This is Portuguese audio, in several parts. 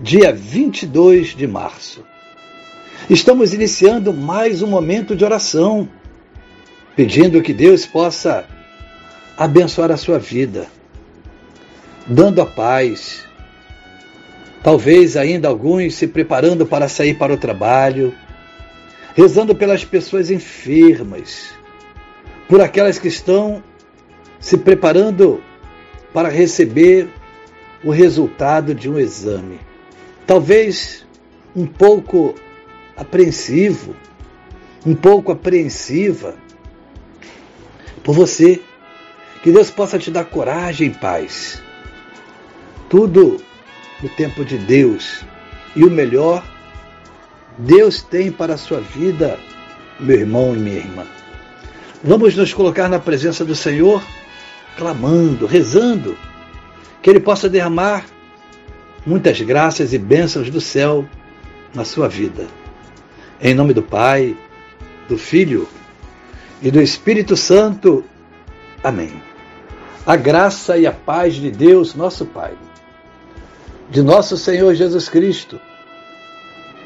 dia 22 de março. Estamos iniciando mais um momento de oração, pedindo que Deus possa abençoar a sua vida, dando a paz. Talvez ainda alguns se preparando para sair para o trabalho, rezando pelas pessoas enfermas, por aquelas que estão se preparando para receber o resultado de um exame talvez um pouco apreensivo, um pouco apreensiva por você. Que Deus possa te dar coragem e paz. Tudo no tempo de Deus. E o melhor, Deus tem para a sua vida, meu irmão e minha irmã. Vamos nos colocar na presença do Senhor, clamando, rezando, que Ele possa derramar muitas graças e bênçãos do céu na sua vida. Em nome do Pai, do Filho e do Espírito Santo. Amém. A graça e a paz de Deus, nosso Pai, de nosso Senhor Jesus Cristo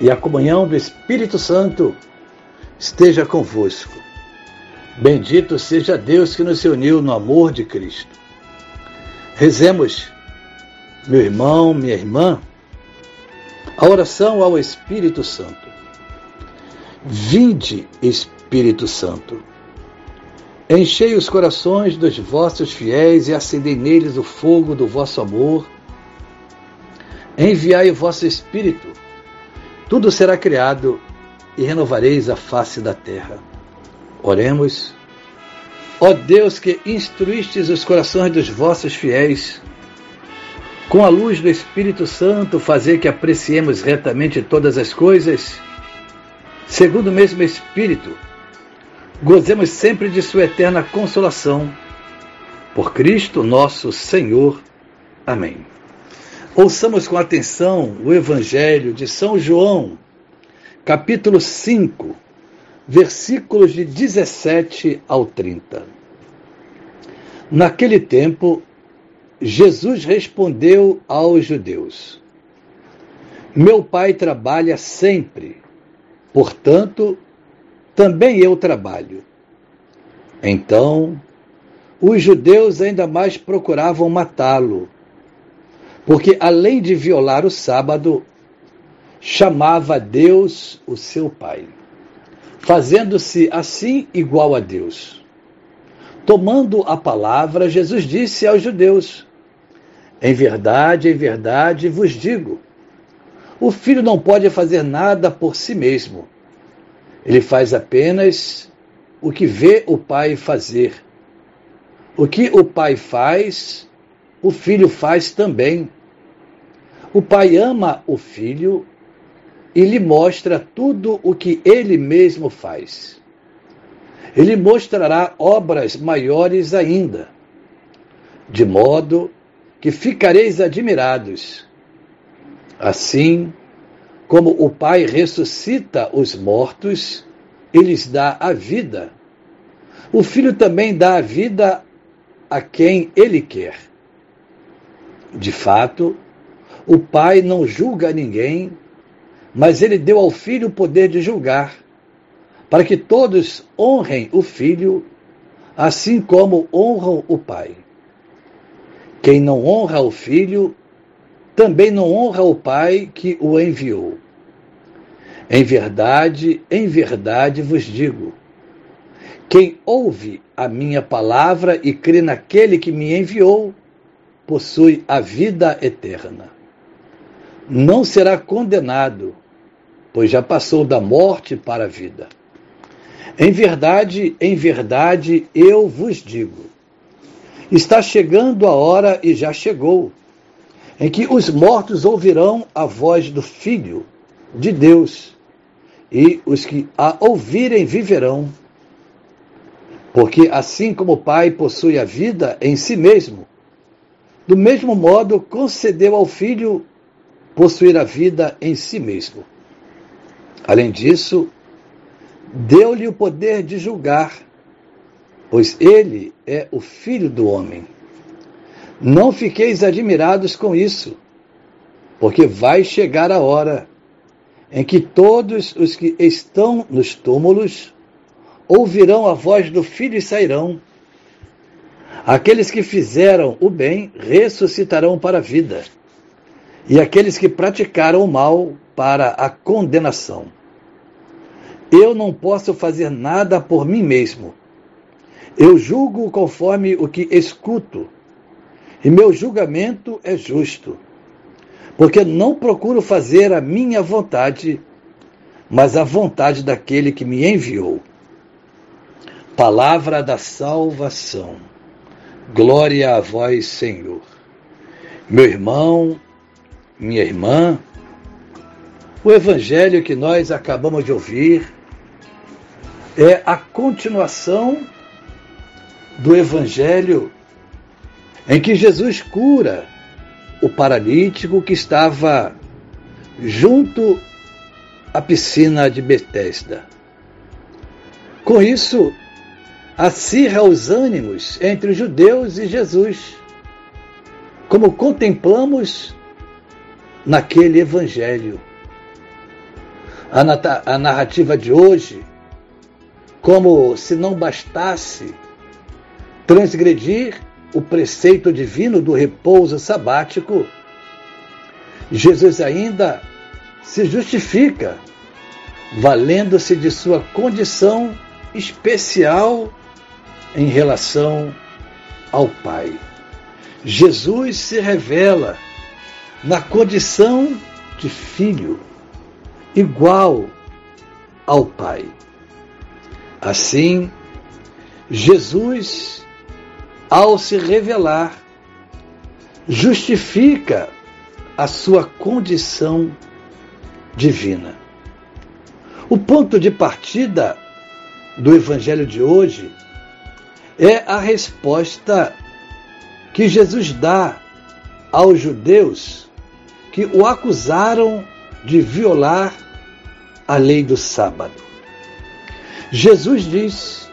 e a comunhão do Espírito Santo esteja convosco. Bendito seja Deus que nos uniu no amor de Cristo. Rezemos meu irmão, minha irmã, a oração ao Espírito Santo. Vinde, Espírito Santo. Enchei os corações dos vossos fiéis e acendei neles o fogo do vosso amor. Enviai o vosso Espírito, tudo será criado e renovareis a face da terra. Oremos. Ó Deus que instruístes os corações dos vossos fiéis, com a luz do Espírito Santo, fazer que apreciemos retamente todas as coisas, segundo o mesmo Espírito, gozemos sempre de Sua eterna consolação. Por Cristo nosso Senhor. Amém. Ouçamos com atenção o Evangelho de São João, capítulo 5, versículos de 17 ao 30. Naquele tempo, Jesus respondeu aos judeus: Meu pai trabalha sempre, portanto, também eu trabalho. Então, os judeus ainda mais procuravam matá-lo, porque além de violar o sábado, chamava Deus o seu pai, fazendo-se assim igual a Deus. Tomando a palavra, Jesus disse aos judeus: em verdade, em verdade vos digo: o filho não pode fazer nada por si mesmo. Ele faz apenas o que vê o pai fazer. O que o pai faz, o filho faz também. O pai ama o filho e lhe mostra tudo o que ele mesmo faz. Ele mostrará obras maiores ainda, de modo que ficareis admirados. Assim como o Pai ressuscita os mortos e lhes dá a vida, o Filho também dá a vida a quem ele quer. De fato, o Pai não julga ninguém, mas ele deu ao Filho o poder de julgar, para que todos honrem o Filho, assim como honram o Pai. Quem não honra o filho, também não honra o Pai que o enviou. Em verdade, em verdade vos digo: quem ouve a minha palavra e crê naquele que me enviou, possui a vida eterna. Não será condenado, pois já passou da morte para a vida. Em verdade, em verdade, eu vos digo: Está chegando a hora e já chegou, em que os mortos ouvirão a voz do Filho de Deus, e os que a ouvirem viverão. Porque assim como o Pai possui a vida em si mesmo, do mesmo modo concedeu ao Filho possuir a vida em si mesmo. Além disso, deu-lhe o poder de julgar, pois ele é o Filho do homem. Não fiqueis admirados com isso, porque vai chegar a hora em que todos os que estão nos túmulos ouvirão a voz do Filho e sairão. Aqueles que fizeram o bem ressuscitarão para a vida, e aqueles que praticaram o mal para a condenação. Eu não posso fazer nada por mim mesmo. Eu julgo conforme o que escuto e meu julgamento é justo, porque não procuro fazer a minha vontade, mas a vontade daquele que me enviou. Palavra da salvação. Glória a vós, Senhor. Meu irmão, minha irmã, o evangelho que nós acabamos de ouvir é a continuação do evangelho em que Jesus cura o paralítico que estava junto à piscina de Betesda. Com isso, acirra os ânimos entre os judeus e Jesus, como contemplamos naquele evangelho. A narrativa de hoje, como se não bastasse transgredir o preceito divino do repouso sabático, Jesus ainda se justifica, valendo-se de sua condição especial em relação ao Pai. Jesus se revela na condição de filho, igual ao Pai. Assim, Jesus ao se revelar, justifica a sua condição divina. O ponto de partida do Evangelho de hoje é a resposta que Jesus dá aos judeus que o acusaram de violar a lei do sábado. Jesus diz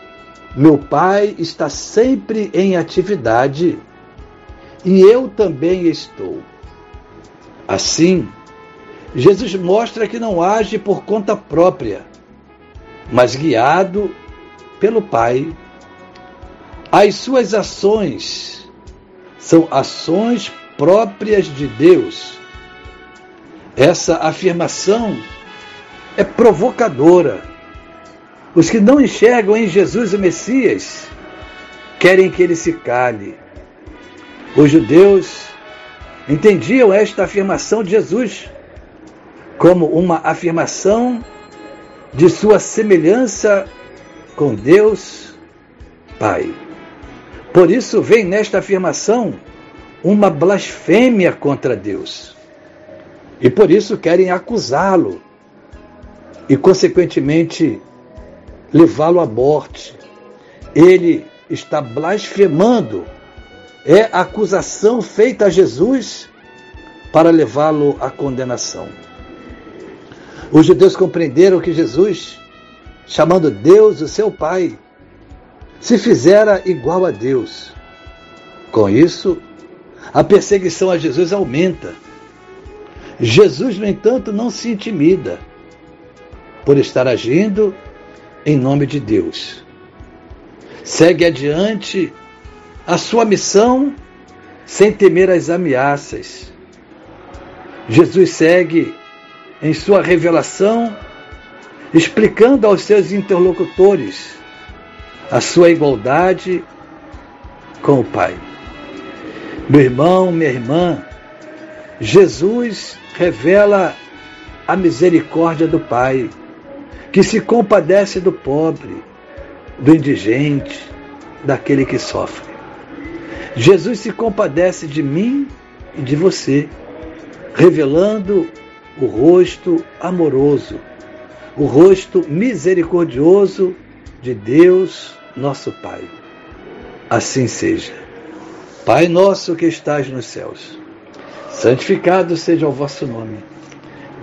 meu pai está sempre em atividade e eu também estou. Assim, Jesus mostra que não age por conta própria, mas guiado pelo Pai. As suas ações são ações próprias de Deus. Essa afirmação é provocadora os que não enxergam em Jesus o Messias querem que ele se cale. Os judeus entendiam esta afirmação de Jesus como uma afirmação de sua semelhança com Deus Pai. Por isso vem nesta afirmação uma blasfêmia contra Deus. E por isso querem acusá-lo e, consequentemente, levá-lo à morte. Ele está blasfemando. É a acusação feita a Jesus para levá-lo à condenação. Os judeus compreenderam que Jesus, chamando Deus o seu Pai, se fizera igual a Deus. Com isso, a perseguição a Jesus aumenta. Jesus, no entanto, não se intimida por estar agindo em nome de Deus. Segue adiante a sua missão sem temer as ameaças. Jesus segue em sua revelação, explicando aos seus interlocutores a sua igualdade com o Pai. Meu irmão, minha irmã, Jesus revela a misericórdia do Pai que se compadece do pobre, do indigente, daquele que sofre. Jesus se compadece de mim e de você. revelando o rosto amoroso, o rosto misericordioso de Deus, nosso Pai. Assim seja. Pai nosso que estás nos céus, santificado seja o vosso nome.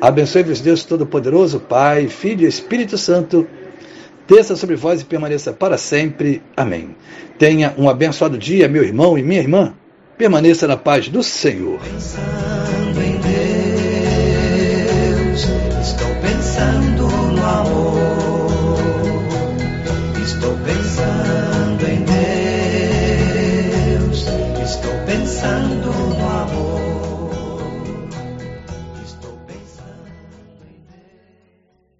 Abençoe-vos, Deus Todo-Poderoso, Pai, Filho e Espírito Santo, desça sobre vós e permaneça para sempre. Amém. Tenha um abençoado dia, meu irmão e minha irmã. Permaneça na paz do Senhor. Pensando em Deus, estou pensando no amor, estou pensando.